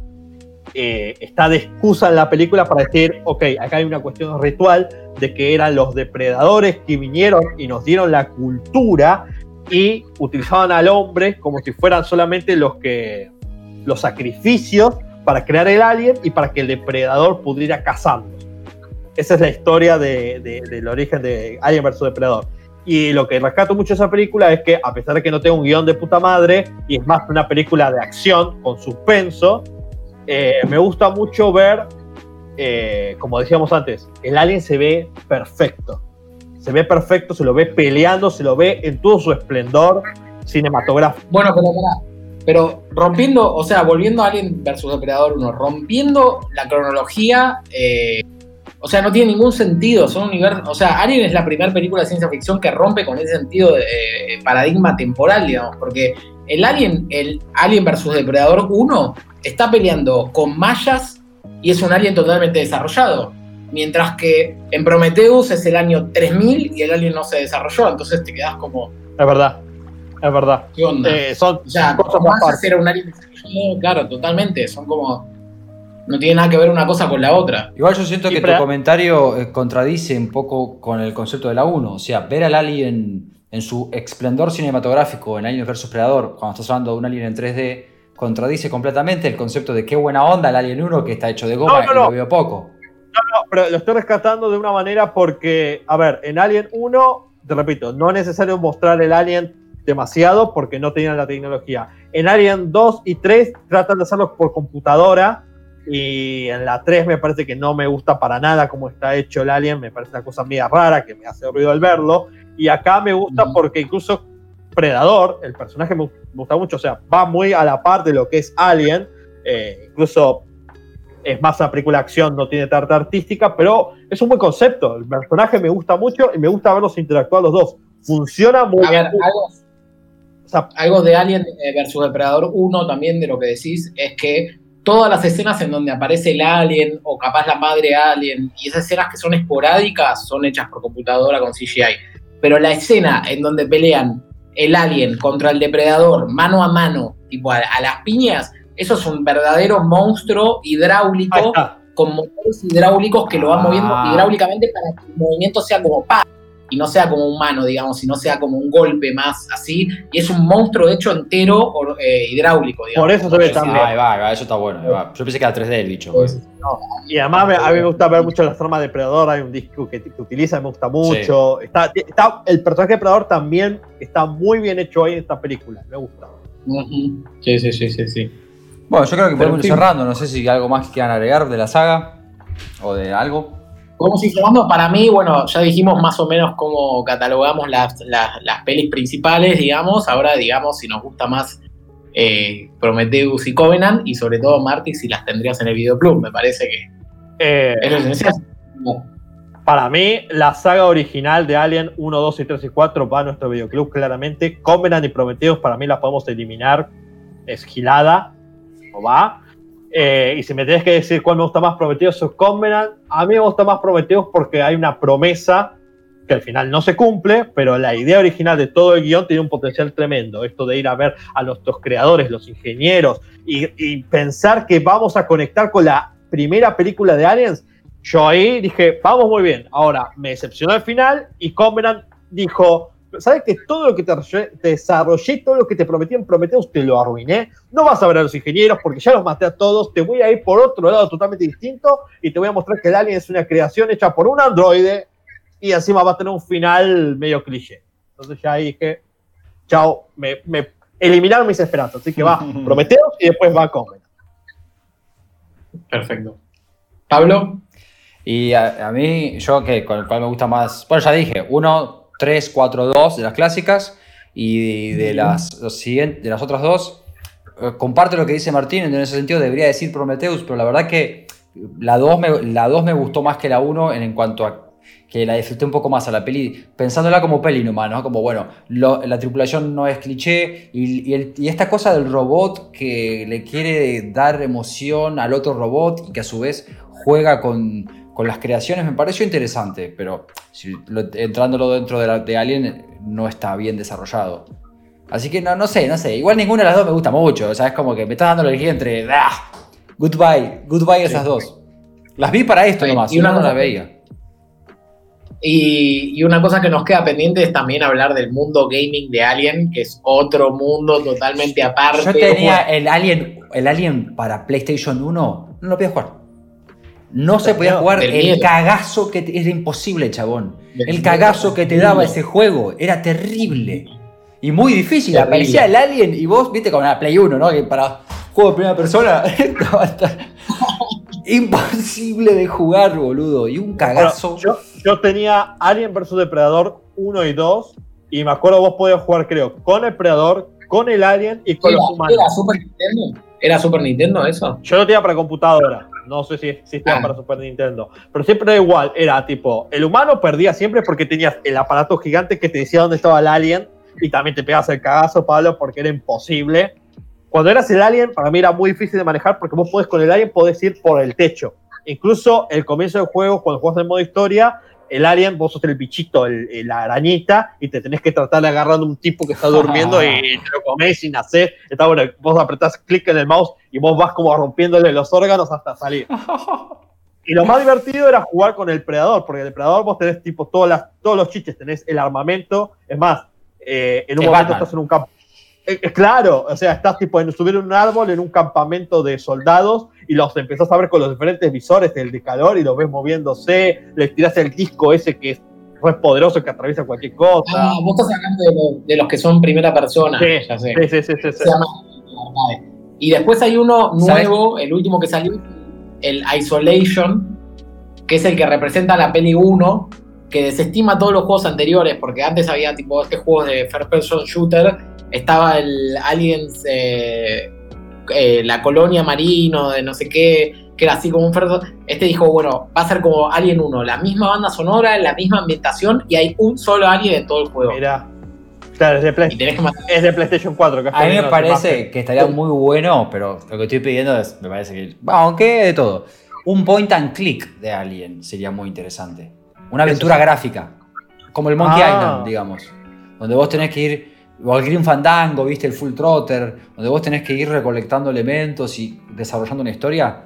eh, está de excusa en la película para decir, ok, acá hay una cuestión ritual de que eran los depredadores que vinieron y nos dieron la cultura y utilizaban al hombre como si fueran solamente los que los sacrificios para crear el alien y para que el depredador pudiera cazarlos. Esa es la historia del origen de Alien vs Depredador. Y lo que rescato mucho de esa película es que, a pesar de que no tenga un guion de puta madre, y es más una película de acción con suspenso, eh, me gusta mucho ver, eh, como decíamos antes, el alien se ve perfecto. Se ve perfecto, se lo ve peleando, se lo ve en todo su esplendor cinematográfico. Bueno, pero rompiendo, o sea, volviendo a Alien versus Depredador 1, rompiendo la cronología, eh, o sea, no tiene ningún sentido. Son universos, o sea, Alien es la primera película de ciencia ficción que rompe con ese sentido de paradigma temporal, digamos, porque el Alien, el Alien versus Depredador 1 está peleando con mayas y es un alien totalmente desarrollado. Mientras que en Prometheus es el año 3000 y el alien no se desarrolló, entonces te quedas como. Es verdad, es verdad. ¿Qué onda? Eh, son o sea, cosas ¿cómo más vas a hacer un alien desarrollado? Claro, totalmente. Son como. No tiene nada que ver una cosa con la otra. Igual yo siento Y que para- tu comentario eh, contradice un poco con el concepto de la 1. O sea, ver al alien en su esplendor cinematográfico en Alien vs Predador, cuando estás hablando de un alien en 3D, contradice completamente el concepto de qué buena onda el Alien 1 que está hecho de goma No, no, y no. lo veo poco. No, pero lo estoy rescatando de una manera porque, a ver, en Alien 1, te repito, no es necesario mostrar el Alien demasiado porque no tenían la tecnología. En Alien 2 y 3 tratan de hacerlo por computadora y en la 3 me parece que no me gusta para nada cómo está hecho el Alien, me parece una cosa media rara que me hace ruido al verlo. Y acá me gusta porque incluso Predador, el personaje me, gusta mucho, o sea, va muy a la par de lo que es Alien, eh, incluso es más una película de acción, no tiene tanta artística, pero es un buen concepto. El personaje me gusta mucho y me gusta verlos interactuar los dos. Funciona muy A ver, bien. algo, O sea, algo de Alien eh, versus Depredador 1 también de lo que decís es que todas las escenas en donde aparece el alien o capaz la madre alien y esas escenas que son esporádicas son hechas por computadora con CGI. Pero la escena en donde pelean el alien contra el depredador mano a mano, tipo a, a las piñas, eso es un verdadero monstruo hidráulico con motores hidráulicos que lo van Ah. moviendo hidráulicamente para que el movimiento sea como pa y no sea como humano, digamos, sino sea como un golpe más así. Y es un monstruo hecho entero eh, hidráulico, digamos. Por eso se ve tan bien. ahí va, ahí va, eso está bueno. ahí va. Yo pensé que era 3D el bicho. pues, Y además me- a mí me gusta ver mucho las armas de Predador, hay un disco que, que utiliza, me gusta mucho. Está, está- el personaje de Predador también está muy bien hecho ahí en esta película, me gusta. Sí, sí, sí, sí, sí. Bueno, yo creo que podemos ir cerrando. No sé si algo más que quieran agregar de la saga o de algo. Vamos a ir cerrando. Para mí, bueno, ya dijimos más o menos cómo catalogamos las, las, las pelis principales, digamos. Ahora, digamos, si nos gusta más eh, Prometheus y Covenant, y sobre todo Marty, si las tendrías en el videoclub. Me parece que Eh, es lo esencial. Para mí, la saga original de Alien 1, 2 y 3 y 4 va a nuestro videoclub claramente. Covenant y Prometheus para mí las podemos eliminar. Es gilada, no va. Eh, y si me tienes que decir cuál me gusta más, Prometheus o Covenant, a mí me gusta más Prometheus porque hay una promesa que al final no se cumple, pero la idea original de todo el guion tiene un potencial tremendo. Esto de ir a ver a nuestros creadores, los ingenieros, y, y pensar que vamos a conectar con la primera película de Aliens, yo ahí dije, vamos muy bien. Ahora, me decepcionó el final y Covenant dijo, ¿sabes que todo lo que te, desarrollé- te desarrollé, todo lo que te prometí en Prometheus, te lo arruiné? No vas a ver a los ingenieros porque ya los maté a todos, te voy a ir por otro lado totalmente distinto y te voy a mostrar que el Alien es una creación hecha por un androide y encima va a tener un final medio cliché. Entonces ya ahí dije, chao, me, me eliminaron mis esperanzas. Así que va Prometheus y después va Covenant. Perfecto. Pablo, Y a, a mí, yo que con el cual me gusta más. Bueno, ya dije, 1, 3, 4, 2 de las clásicas. Y de las, los siguientes, de las otras dos, eh, comparto lo que dice Martín. En ese sentido, debería decir Prometheus, pero la verdad que la 2 me, la 2 me gustó más que la 1 en, en cuanto a que la disfruté un poco más a la peli, pensándola como peli nomás, ¿no? Como, bueno, lo- la tripulación no es cliché y, y el- y esta cosa del robot que le quiere dar emoción al otro robot y que a su vez juega con, con las creaciones me pareció interesante, pero si lo- entrándolo dentro de, la- de Alien no está bien desarrollado. Así que no, no sé, no sé. Igual ninguna de las dos me gusta mucho. O sea, es como que me estás dando la elegir entre. ¡Ah! Goodbye, goodbye esas dos. Las vi para esto Sí, nomás, y una no la cosa- veía. Y, y una cosa que nos queda pendiente es también hablar del mundo gaming de Alien, que es otro mundo totalmente aparte. Yo tenía el Alien, el Alien para PlayStation 1, no lo podía jugar. No se podía jugar el cagazo que te- era imposible, chabón. Del El miedo. cagazo que te daba ese juego era terrible. Y muy difícil. Terrible. Aparecía el Alien y vos, viste, con la Play 1, ¿no? Que para juego de primera persona imposible de jugar, boludo. Y un cagazo. Bueno, yo, yo tenía Alien vs Depredador 1 y 2 y me acuerdo vos podías jugar creo con el Predador, con el alien y con ¿Era, los humanos. era Super Nintendo? ¿Era Super Nintendo eso? Yo lo tenía para computadora, no sé si existía Ah. para Super Nintendo, pero siempre era igual, era tipo, el humano perdía siempre porque tenías el aparato gigante que te decía dónde estaba el alien y también te pegabas el cagazo, Pablo, porque era imposible. Cuando eras el alien, para mí era muy difícil de manejar porque vos podés con el alien podés ir por el techo. Incluso el comienzo del juego, cuando juegas en modo historia, el alien, vos sos el bichito, el- la arañita, y te tenés que tratar de agarrar a un tipo que está durmiendo y te lo comés sin hacer. Está bueno, vos apretás clic en el mouse y vos vas como rompiéndole los órganos hasta salir. Y lo más divertido era jugar con el predador, porque el depredador vos tenés tipo todas las, todos los chiches, tenés el armamento, es más, eh, en un momento Batman. estás en un campo. Eh, eh, claro, o sea, estás tipo en subir un árbol en un campamento de soldados y los empezás a ver con los diferentes visores, el de calor, y los ves moviéndose, les tirás el disco ese que es re poderoso que atraviesa cualquier cosa. Ah, vos estás hablando de, lo- de los que son primera persona. Sí, ya sé. sí, sí, sí, sí. Y después hay uno ¿Sabes? nuevo, el último que salió, el Isolation, que es el que representa la peli 1, que desestima todos los juegos anteriores, porque antes había tipo este juego de First Person Shooter, estaba el Aliens, eh, eh, la colonia marino, de no sé qué, que era así como un first Este dijo, bueno, va a ser como Alien 1, la misma banda sonora, la misma ambientación, y hay un solo Alien en todo el juego. Mira. Claro, es de, Play- que es de PlayStation 4. que es A mí me parece que estaría muy bueno, pero lo que estoy pidiendo es, me parece que, bueno, aunque de todo, un point and click de Alien sería muy interesante. Una aventura gráfica, como el Monkey Ah. Island, digamos, donde vos tenés que ir, o el Green Fandango, viste, el Full Trotter, donde vos tenés que ir recolectando elementos y desarrollando una historia.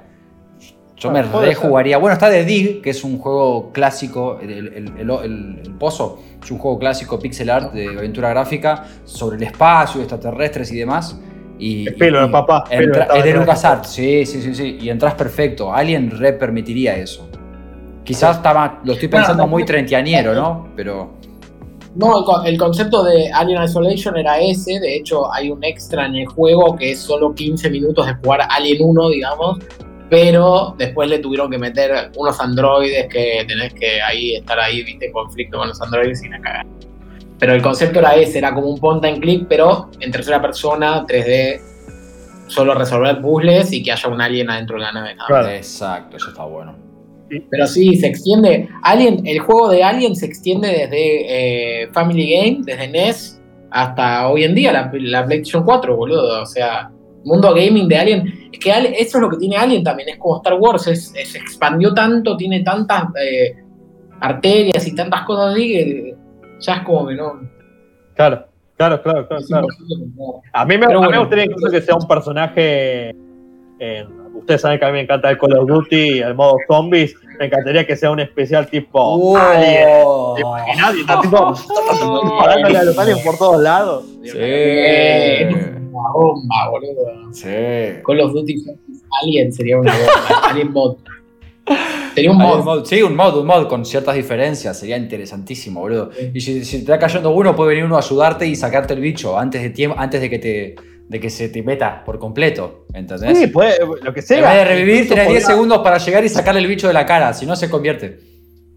Yo Ah, me ser. rejugaría. Bueno, está The Dig, que es un juego clásico, el, el- el- Pozo, es un juego clásico pixel art de aventura gráfica sobre el espacio, extraterrestres y demás. Y, El pelo de papá, entra- es de. LucasArts, sí, sí, sí, sí. Y entras perfecto. Alien re permitiría eso. Quizás estaba, lo estoy pensando muy trentianiero, ¿no? Pero. No, el, el concepto de Alien Isolation era ese. De hecho, hay un extra en el juego que es solo 15 minutos de jugar Alien 1, digamos. Pero después le tuvieron que meter unos androides que tenés que ahí estar ahí, viste, en conflicto con los androides y la cagar. Pero el concepto era ese, era como un point and click, pero en tercera persona, 3D, solo resolver puzzles y que haya un alien adentro de la nave. Claro. Exacto, eso está bueno. Pero sí, se extiende. Alien, el juego de Alien se extiende desde eh, Family Game, desde NES, hasta hoy en día la, la PlayStation 4, boludo. O sea, mundo gaming de Alien. Es que Alien- eso es lo que tiene Alien también, es como Star Wars, es- es- se expandió tanto, tiene tantas eh, arterias y tantas cosas así que ya es como que no. Claro, claro, claro, claro. A mí me, a gustaría incluso que sea un personaje. en- ustedes saben que a mí me encanta el Call of Duty, el modo zombies. Me encantaría que sea un especial tipo Oh. Alien. ¿Te imaginas? Y está tipo disparándole a los aliens por todos lados. Sí. Una bomba, boludo. Sí. Call of Duty Zombies Alien sería una bomba. Alien Bot. Sería un mod. mod, Sí, un mod, un mod con ciertas diferencias. Sería interesantísimo, boludo. Sí. Y si, si te está cayendo uno, puede venir uno a ayudarte y sacarte el bicho antes de tiempo, antes de que te de que se te meta por completo. ¿Entendés? Sí, puede, lo que sea. en vez de revivir, tenés 10 podría- segundos para llegar y sacarle el bicho de la cara, si no se convierte.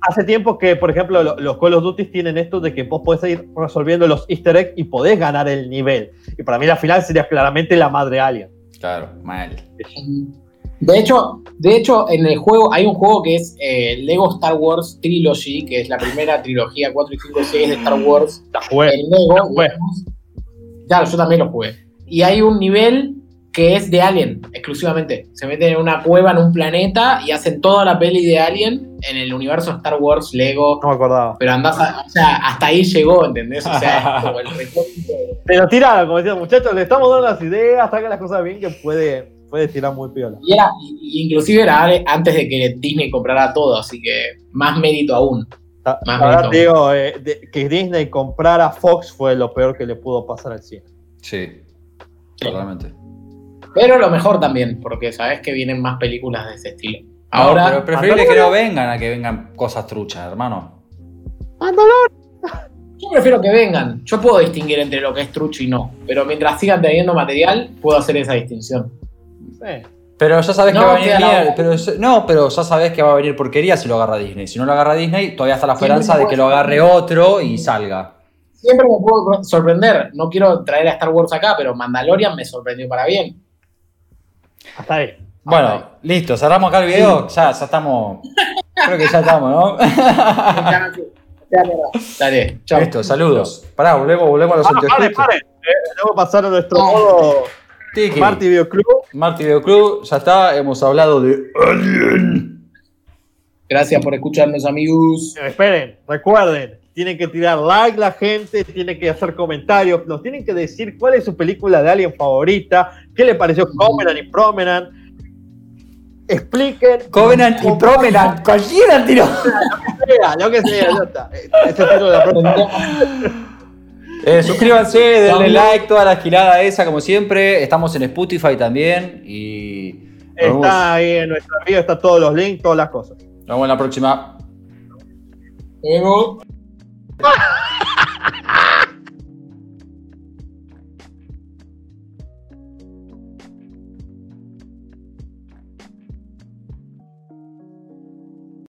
Hace tiempo que, por ejemplo, lo- los Call of Duty tienen esto de que vos podés ir resolviendo los easter eggs y podés ganar el nivel. Y para mí la final sería claramente la madre alien. Claro, mal. De hecho, de hecho, en el juego hay un juego que es eh, Lego Star Wars Trilogy, que es la primera trilogía 4 y 5 y 6 de Star Wars La jugué. en Lego. lo jugué. digamos. Claro, yo también lo jugué. Y hay un nivel que es de Alien, exclusivamente. Se meten en una cueva en un planeta y hacen toda la peli de Alien en el universo Star Wars, Lego. No me acordaba. Pero andás a- o sea, hasta ahí llegó, ¿entendés? O sea, es como el de- Pero tira, como decían muchachos, le estamos dando las ideas, hagan las cosas bien que puede, puede tirar muy piola. Y era, y- inclusive era antes de que Disney comprara todo, así que más mérito aún. La Más la verdad, bonito. te digo, eh, de- que Disney comprara Fox fue lo peor que le pudo pasar al cine. Sí, totalmente. Pero lo mejor también, porque sabes que vienen más películas de ese estilo. Ahora, Ahora, pero preferible que no vengan a que vengan cosas truchas, hermano. yo prefiero que vengan. Yo puedo distinguir entre lo que es trucho y no, pero mientras sigan teniendo material, puedo hacer esa distinción. Sí. Pero ya sabes No, que va a venir pero no, pero ya sabes que va a venir porquería si lo agarra Disney. Si no lo agarra Disney, todavía está la esperanza de que lo agarre otro y salga. Siempre me puedo sorprender. No quiero traer a Star Wars acá, pero Mandalorian me sorprendió para bien. Hasta ahí. Bueno, listo, cerramos acá el video. Ya, ya estamos. Creo que ya estamos, ¿no? Dale, chao. Listo, saludos. Pará, volvemos, volvemos a los Ah, pare, pare. Eh, Debo pasar a nuestro modo Tiki. Marty Video Club. Marty Video Club, ya está, hemos hablado de Alien. Gracias por escucharnos, amigos. Esperen, recuerden, tienen que tirar like la gente, tienen que hacer comentarios, nos tienen que decir cuál es su película de Alien favorita, qué le pareció Covenant y Promenant. Expliquen. Covenant y Promenant, cualquiera tiró. Lo que sea, lo que sea, ya está. Tiro de la próxima. Eh, suscríbanse, denle like, toda la gilada esa, como siempre. Estamos en Spotify también. Y Está ahí en nuestro video, está todos los links, todas las cosas. nos vemos en la próxima. Luego. Ha ha ha!